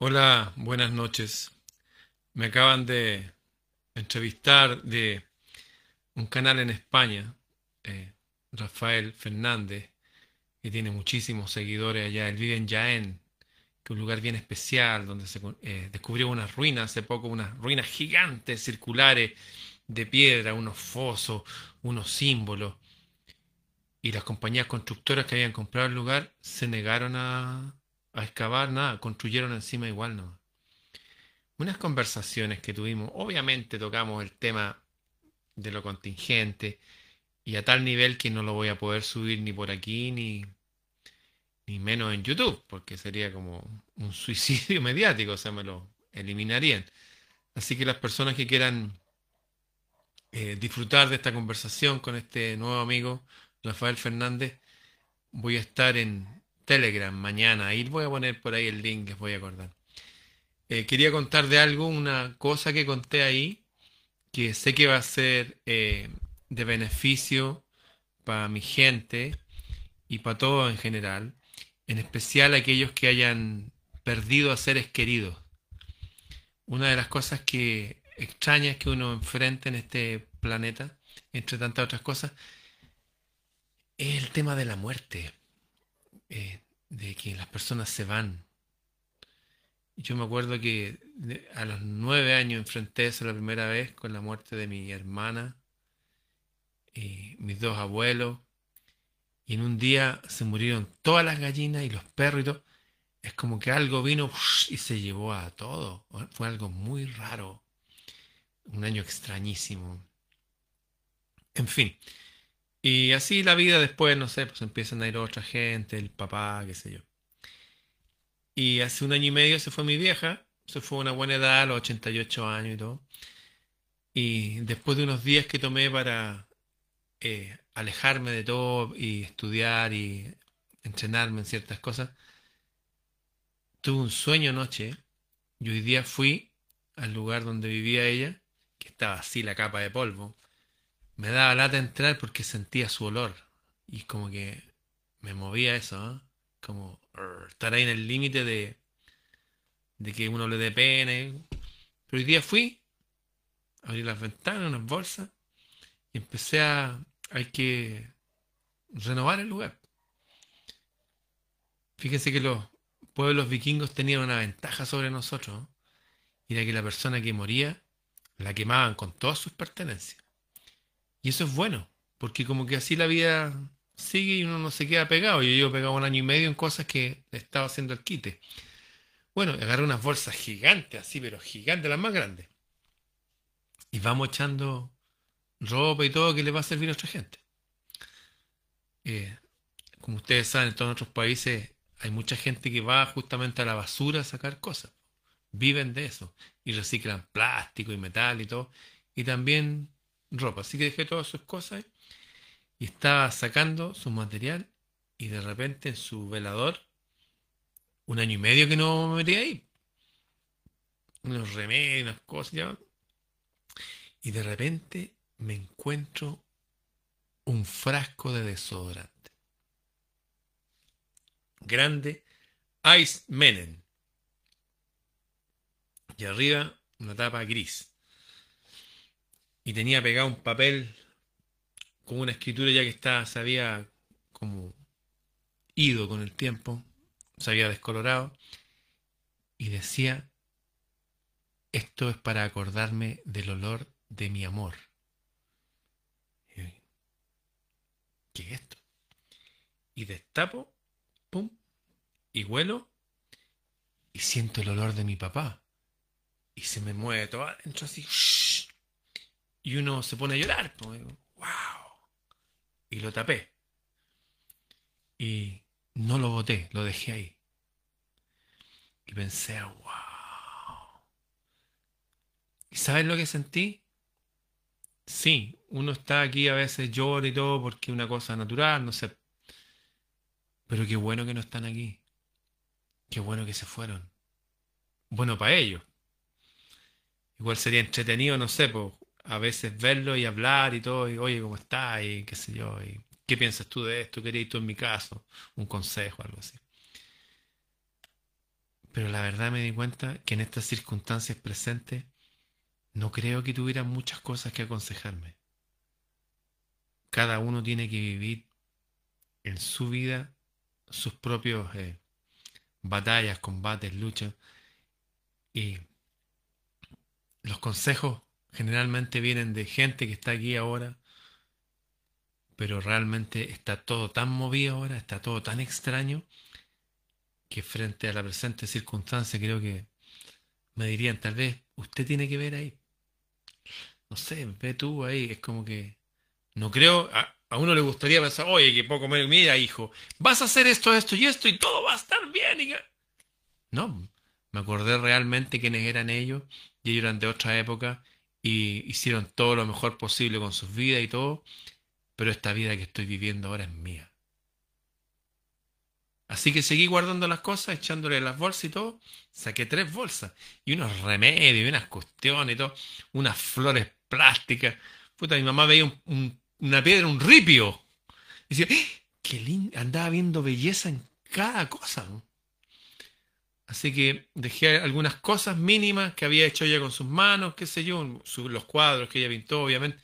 Hola, buenas noches. Me acaban de entrevistar de un canal en España, eh, Rafael Fernández, que tiene muchísimos seguidores allá. Él vive en Jaén, que es un lugar bien especial, donde se eh, descubrió unas ruinas hace poco, unas ruinas gigantes, circulares, de piedra, unos fosos, unos símbolos. Y las compañías constructoras que habían comprado el lugar se negaron a, a excavar, nada, construyeron encima igual, ¿no? Unas conversaciones que tuvimos, obviamente tocamos el tema de lo contingente y a tal nivel que no lo voy a poder subir ni por aquí ni, ni menos en YouTube, porque sería como un suicidio mediático, o sea, me lo eliminarían. Así que las personas que quieran eh, disfrutar de esta conversación con este nuevo amigo, Rafael Fernández, voy a estar en Telegram mañana. Ahí voy a poner por ahí el link, les voy a acordar. Eh, quería contar de algo, una cosa que conté ahí, que sé que va a ser eh, de beneficio para mi gente y para todo en general, en especial aquellos que hayan perdido a seres queridos. Una de las cosas que extrañas que uno enfrenta en este planeta, entre tantas otras cosas, es el tema de la muerte. Eh, de que las personas se van. Yo me acuerdo que a los nueve años enfrenté eso la primera vez con la muerte de mi hermana y mis dos abuelos. Y en un día se murieron todas las gallinas y los perros Es como que algo vino y se llevó a todo. Fue algo muy raro. Un año extrañísimo. En fin. Y así la vida después, no sé, pues empiezan a ir otra gente, el papá, qué sé yo. Y hace un año y medio se fue mi vieja, se fue a una buena edad, a los 88 años y todo. Y después de unos días que tomé para eh, alejarme de todo y estudiar y entrenarme en ciertas cosas, tuve un sueño anoche y hoy día fui al lugar donde vivía ella, que estaba así la capa de polvo me daba lata entrar porque sentía su olor. Y como que me movía eso, ¿eh? Como estar ahí en el límite de, de que uno le dé pena. Pero hoy día fui, abrí las ventanas, unas bolsas, y empecé a. Hay que renovar el lugar. Fíjense que los pueblos vikingos tenían una ventaja sobre nosotros. Y era que la persona que moría la quemaban con todas sus pertenencias. Y eso es bueno, porque como que así la vida sigue y uno no se queda pegado. Yo llevo pegado un año y medio en cosas que estaba haciendo el quite. Bueno, agarré unas bolsas gigantes, así, pero gigantes, las más grandes. Y vamos echando ropa y todo que le va a servir a otra gente. Eh, como ustedes saben, en todos nuestros países hay mucha gente que va justamente a la basura a sacar cosas. Viven de eso. Y reciclan plástico y metal y todo. Y también ropa. Así que dejé todas sus cosas y estaba sacando su material y de repente en su velador, un año y medio que no me metí ahí, unos remedios, unas cosas, y de repente me encuentro un frasco de desodorante. Grande, Ice Menen. Y arriba una tapa gris y tenía pegado un papel con una escritura ya que estaba, se había como ido con el tiempo, se había descolorado, y decía, esto es para acordarme del olor de mi amor. ¿Qué es esto? Y destapo, pum, y huelo, y siento el olor de mi papá. Y se me mueve todo adentro así y uno se pone a llorar. ¡Wow! Y lo tapé. Y no lo boté, lo dejé ahí. Y pensé, wow. ¿Y sabes lo que sentí? Sí, uno está aquí a veces llora y todo porque es una cosa natural, no sé. Pero qué bueno que no están aquí. Qué bueno que se fueron. Bueno para ellos. Igual sería entretenido, no sé, pues, a veces verlo y hablar y todo, y oye, ¿cómo estás? Y qué sé yo, y qué piensas tú de esto, qué harías tú en mi caso, un consejo, algo así. Pero la verdad me di cuenta que en estas circunstancias presentes no creo que tuviera muchas cosas que aconsejarme. Cada uno tiene que vivir en su vida sus propios eh, batallas, combates, luchas. Y los consejos generalmente vienen de gente que está aquí ahora, pero realmente está todo tan movido ahora, está todo tan extraño, que frente a la presente circunstancia creo que me dirían, tal vez usted tiene que ver ahí. No sé, ve tú ahí, es como que no creo, a, uno le gustaría pensar, oye, que poco me mira, hijo, vas a hacer esto, esto y esto y todo va a estar bien. Y... No, me acordé realmente quiénes eran ellos y ellos eran de otra época y hicieron todo lo mejor posible con sus vidas y todo, pero esta vida que estoy viviendo ahora es mía. Así que seguí guardando las cosas, echándole las bolsas y todo. Saqué tres bolsas y unos remedios y unas cuestiones y todo, unas flores plásticas. Puta, mi mamá veía una piedra, un ripio. Y decía, ¡Eh! qué lindo, andaba viendo belleza en cada cosa. Así que dejé algunas cosas mínimas que había hecho ella con sus manos, qué sé yo, los cuadros que ella pintó, obviamente.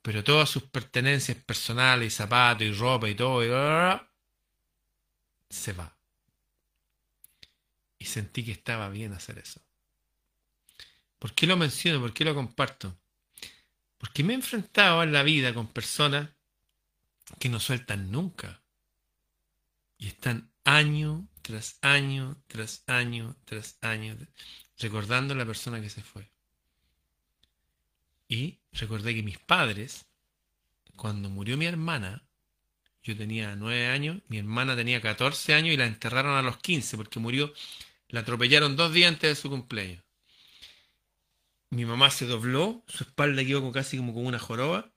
Pero todas sus pertenencias personales, zapatos y ropa y todo, se va. Y sentí que estaba bien hacer eso. ¿Por qué lo menciono? ¿Por qué lo comparto? Porque me he enfrentado en la vida con personas que no sueltan nunca. Y están año tras año, tras año, tras año, recordando la persona que se fue. Y recordé que mis padres, cuando murió mi hermana, yo tenía nueve años, mi hermana tenía 14 años y la enterraron a los 15 porque murió, la atropellaron dos días antes de su cumpleaños. Mi mamá se dobló, su espalda quedó casi como con una joroba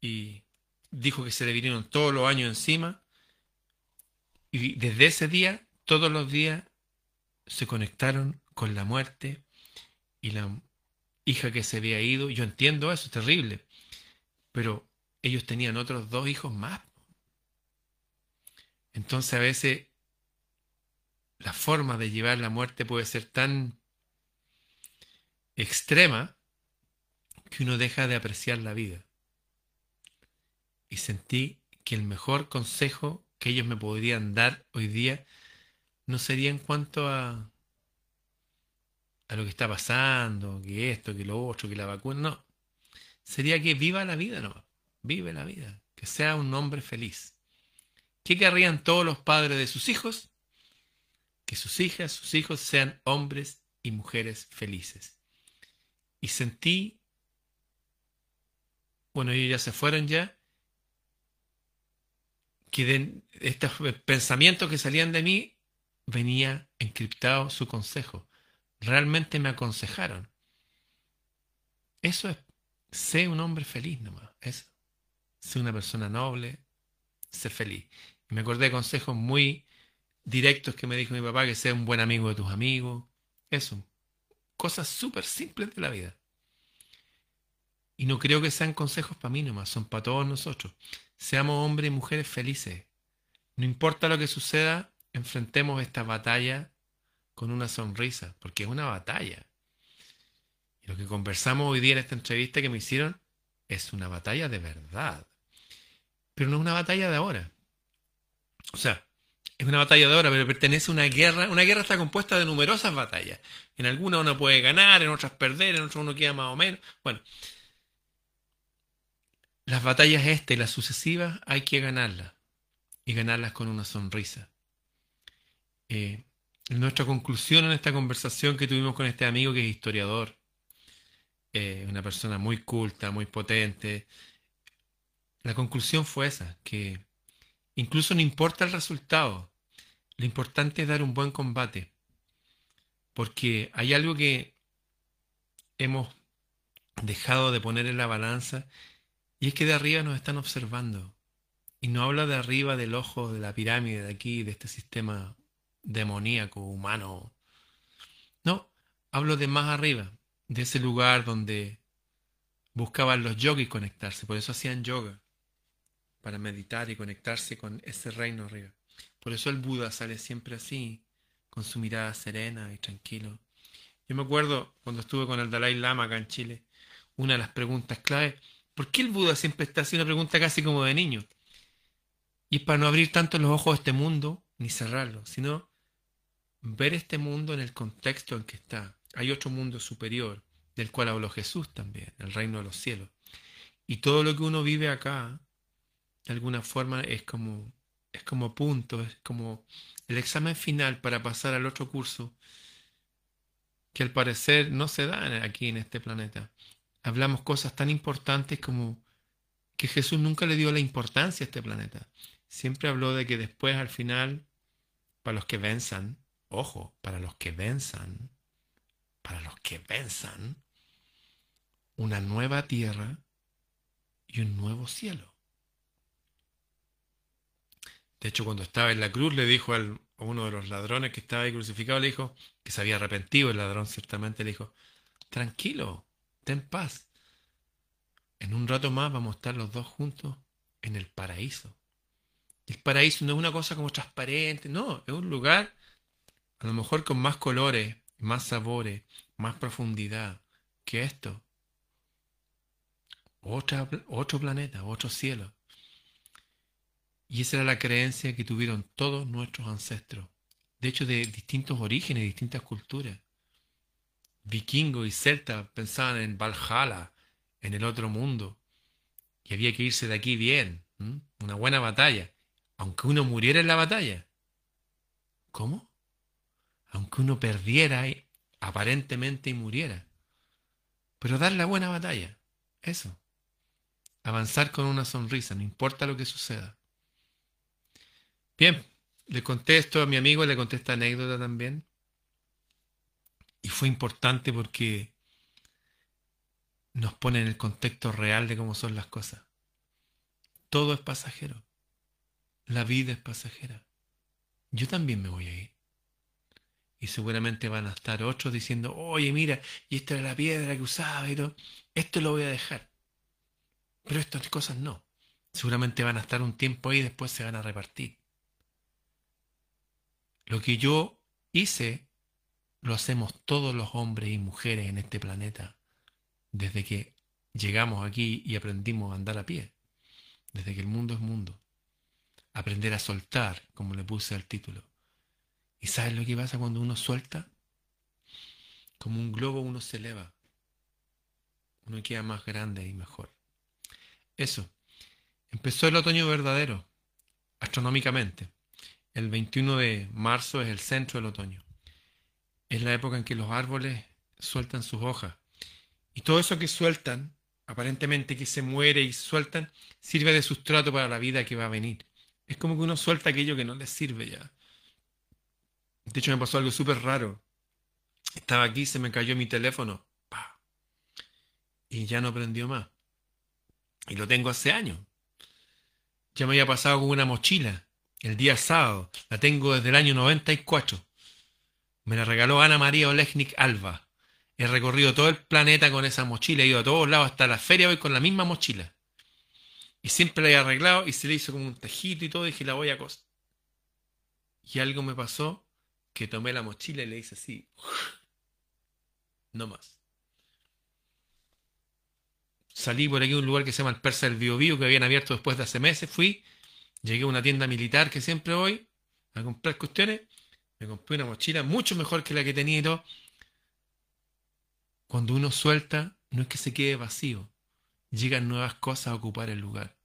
y dijo que se le vinieron todos los años encima y desde ese día, todos los días se conectaron con la muerte y la hija que se había ido. Yo entiendo eso, es terrible. Pero ellos tenían otros dos hijos más. Entonces a veces la forma de llevar la muerte puede ser tan extrema que uno deja de apreciar la vida. Y sentí que el mejor consejo que ellos me podrían dar hoy día no sería en cuanto a, a lo que está pasando, que esto, que lo otro, que la vacuna, no. Sería que viva la vida no vive la vida, que sea un hombre feliz. ¿Qué querrían todos los padres de sus hijos? Que sus hijas, sus hijos sean hombres y mujeres felices. Y sentí, bueno, ellos ya se fueron ya, que estos pensamientos que salían de mí venía encriptado su consejo. Realmente me aconsejaron. Eso es, sé un hombre feliz nomás. Eso. Sé una persona noble, sé feliz. Me acordé de consejos muy directos que me dijo mi papá, que sea un buen amigo de tus amigos. Eso. Cosas súper simples de la vida. Y no creo que sean consejos para mí nomás, son para todos nosotros. Seamos hombres y mujeres felices. No importa lo que suceda, enfrentemos esta batalla con una sonrisa, porque es una batalla. Y lo que conversamos hoy día en esta entrevista que me hicieron es una batalla de verdad. Pero no es una batalla de ahora. O sea, es una batalla de ahora, pero pertenece a una guerra. Una guerra está compuesta de numerosas batallas. En algunas uno puede ganar, en otras perder, en otras uno queda más o menos. Bueno, las batallas esta y las sucesivas hay que ganarlas y ganarlas con una sonrisa. Eh, nuestra conclusión en esta conversación que tuvimos con este amigo que es historiador, eh, una persona muy culta, muy potente, la conclusión fue esa, que incluso no importa el resultado, lo importante es dar un buen combate, porque hay algo que hemos dejado de poner en la balanza y es que de arriba nos están observando. Y no habla de arriba del ojo de la pirámide de aquí, de este sistema demoníaco, humano. No, hablo de más arriba, de ese lugar donde buscaban los yogis conectarse, por eso hacían yoga, para meditar y conectarse con ese reino arriba. Por eso el Buda sale siempre así, con su mirada serena y tranquilo. Yo me acuerdo cuando estuve con el Dalai Lama acá en Chile, una de las preguntas clave, ¿por qué el Buda siempre está haciendo una pregunta casi como de niño? Y es para no abrir tanto los ojos a este mundo, ni cerrarlo, sino ver este mundo en el contexto en que está. Hay otro mundo superior, del cual habló Jesús también, el reino de los cielos. Y todo lo que uno vive acá, de alguna forma, es como, es como punto, es como el examen final para pasar al otro curso, que al parecer no se da aquí en este planeta. Hablamos cosas tan importantes como que Jesús nunca le dio la importancia a este planeta. Siempre habló de que después, al final, para los que venzan, ojo, para los que venzan, para los que venzan, una nueva tierra y un nuevo cielo. De hecho, cuando estaba en la cruz, le dijo a uno de los ladrones que estaba ahí crucificado, le dijo, que se había arrepentido el ladrón, ciertamente, le dijo, tranquilo, ten paz. En un rato más vamos a estar los dos juntos en el paraíso. El paraíso no es una cosa como transparente, no, es un lugar a lo mejor con más colores, más sabores, más profundidad que esto. otro planeta, otro cielo. Y esa era la creencia que tuvieron todos nuestros ancestros. De hecho, de distintos orígenes, distintas culturas. Vikingos y celtas pensaban en Valhalla, en el otro mundo. Y había que irse de aquí bien. Una buena batalla. Aunque uno muriera en la batalla. ¿Cómo? Aunque uno perdiera aparentemente y muriera. Pero dar la buena batalla. Eso. Avanzar con una sonrisa, no importa lo que suceda. Bien, le contesto a mi amigo, le conté esta anécdota también. Y fue importante porque nos pone en el contexto real de cómo son las cosas. Todo es pasajero. La vida es pasajera. Yo también me voy a ir. Y seguramente van a estar otros diciendo, oye, mira, y esta era la piedra que usaba y todo. Esto lo voy a dejar. Pero estas cosas no. Seguramente van a estar un tiempo ahí y después se van a repartir. Lo que yo hice, lo hacemos todos los hombres y mujeres en este planeta, desde que llegamos aquí y aprendimos a andar a pie, desde que el mundo es mundo. Aprender a soltar, como le puse al título. ¿Y sabes lo que pasa cuando uno suelta? Como un globo uno se eleva. Uno queda más grande y mejor. Eso. Empezó el otoño verdadero, astronómicamente. El 21 de marzo es el centro del otoño. Es la época en que los árboles sueltan sus hojas. Y todo eso que sueltan, aparentemente que se muere y sueltan, sirve de sustrato para la vida que va a venir. Es como que uno suelta aquello que no le sirve ya. De hecho, me pasó algo súper raro. Estaba aquí, se me cayó mi teléfono. Y ya no prendió más. Y lo tengo hace años. Ya me había pasado con una mochila el día sábado. La tengo desde el año 94. Me la regaló Ana María Olechnik Alba. He recorrido todo el planeta con esa mochila, he ido a todos lados, hasta la feria voy con la misma mochila. Y siempre la he arreglado y se le hizo como un tejito y todo, y dije, la voy a. Y algo me pasó que tomé la mochila y le hice así. No más. Salí por aquí a un lugar que se llama el Persa del Biobío, que habían abierto después de hace meses. Fui, Llegué a una tienda militar que siempre voy a comprar cuestiones. Me compré una mochila mucho mejor que la que tenía y todo. Cuando uno suelta, no es que se quede vacío. Llegan nuevas cosas a ocupar el lugar.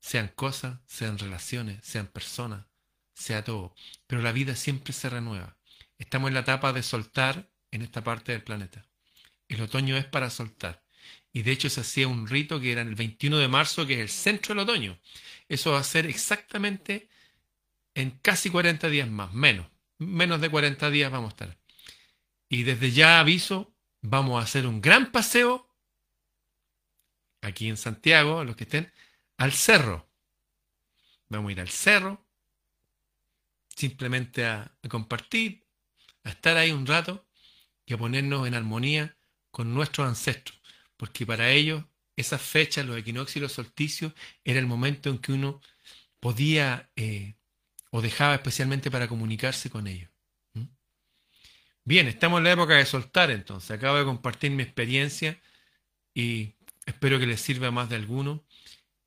Sean cosas, sean relaciones, sean personas, sea todo. Pero la vida siempre se renueva. Estamos en la etapa de soltar en esta parte del planeta. El otoño es para soltar. Y de hecho se hacía un rito que era el 21 de marzo, que es el centro del otoño. Eso va a ser exactamente en casi 40 días más, menos. Menos de 40 días vamos a estar. Y desde ya aviso, vamos a hacer un gran paseo aquí en Santiago, los que estén, al cerro. Vamos a ir al cerro, simplemente a, compartir, a estar ahí un rato y a ponernos en armonía con nuestros ancestros, porque para ellos esas fechas, los equinoccios y los solsticios, era el momento en que uno podía eh, o dejaba especialmente para comunicarse con ellos. Bien, estamos en la época de soltar entonces. Acabo de compartir mi experiencia y espero que les sirva a más de alguno.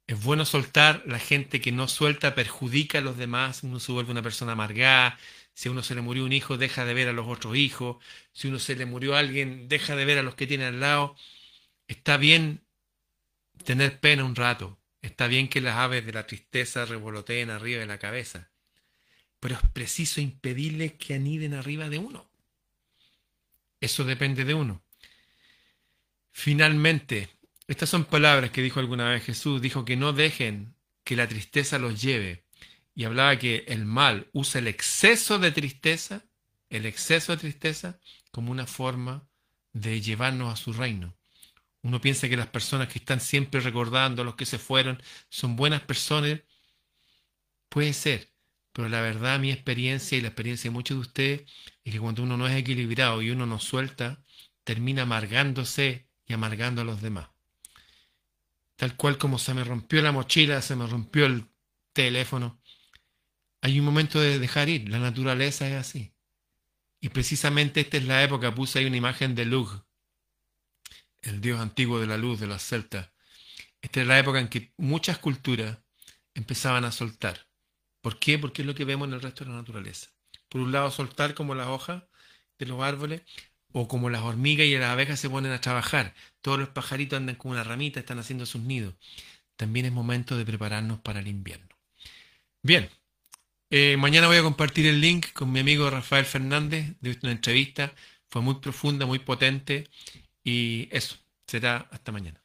Es bueno soltar, la gente que no suelta perjudica a los demás, uno se vuelve una persona amargada, si a uno se le murió un hijo deja de ver a los otros hijos, si a uno se le murió alguien deja de ver a los que tiene al lado. Está bien tener pena un rato, está bien que las aves de la tristeza revoloteen arriba de la cabeza, pero es preciso impedirles que aniden arriba de uno. Eso depende de uno. Finalmente, estas son palabras que dijo alguna vez Jesús. Dijo que no dejen que la tristeza los lleve. Y hablaba que el mal usa el exceso de tristeza, el exceso de tristeza, como una forma de llevarnos a su reino. Uno piensa que las personas que están siempre recordando a los que se fueron son buenas personas. Puede ser, pero la verdad, mi experiencia y la experiencia de muchos de ustedes es que cuando uno no es equilibrado y uno no suelta, termina amargándose y amargando a los demás. Tal cual como se me rompió la mochila, se me rompió el teléfono. Hay un momento de dejar ir, la naturaleza es así. Y precisamente esta es la época, puse ahí una imagen de Lug, el dios antiguo de la luz de los celtas. Esta es la época en que muchas culturas empezaban a soltar. ¿Por qué? Porque es lo que vemos en el resto de la naturaleza. Por un lado, soltar como las hojas de los árboles, o como las hormigas y las abejas se ponen a trabajar. Todos los pajaritos andan con una ramita, están haciendo sus nidos. También es momento de prepararnos para el invierno. Bien, eh, mañana voy a compartir el link con mi amigo Rafael Fernández de una entrevista. Fue muy profunda, muy potente y eso, será hasta mañana.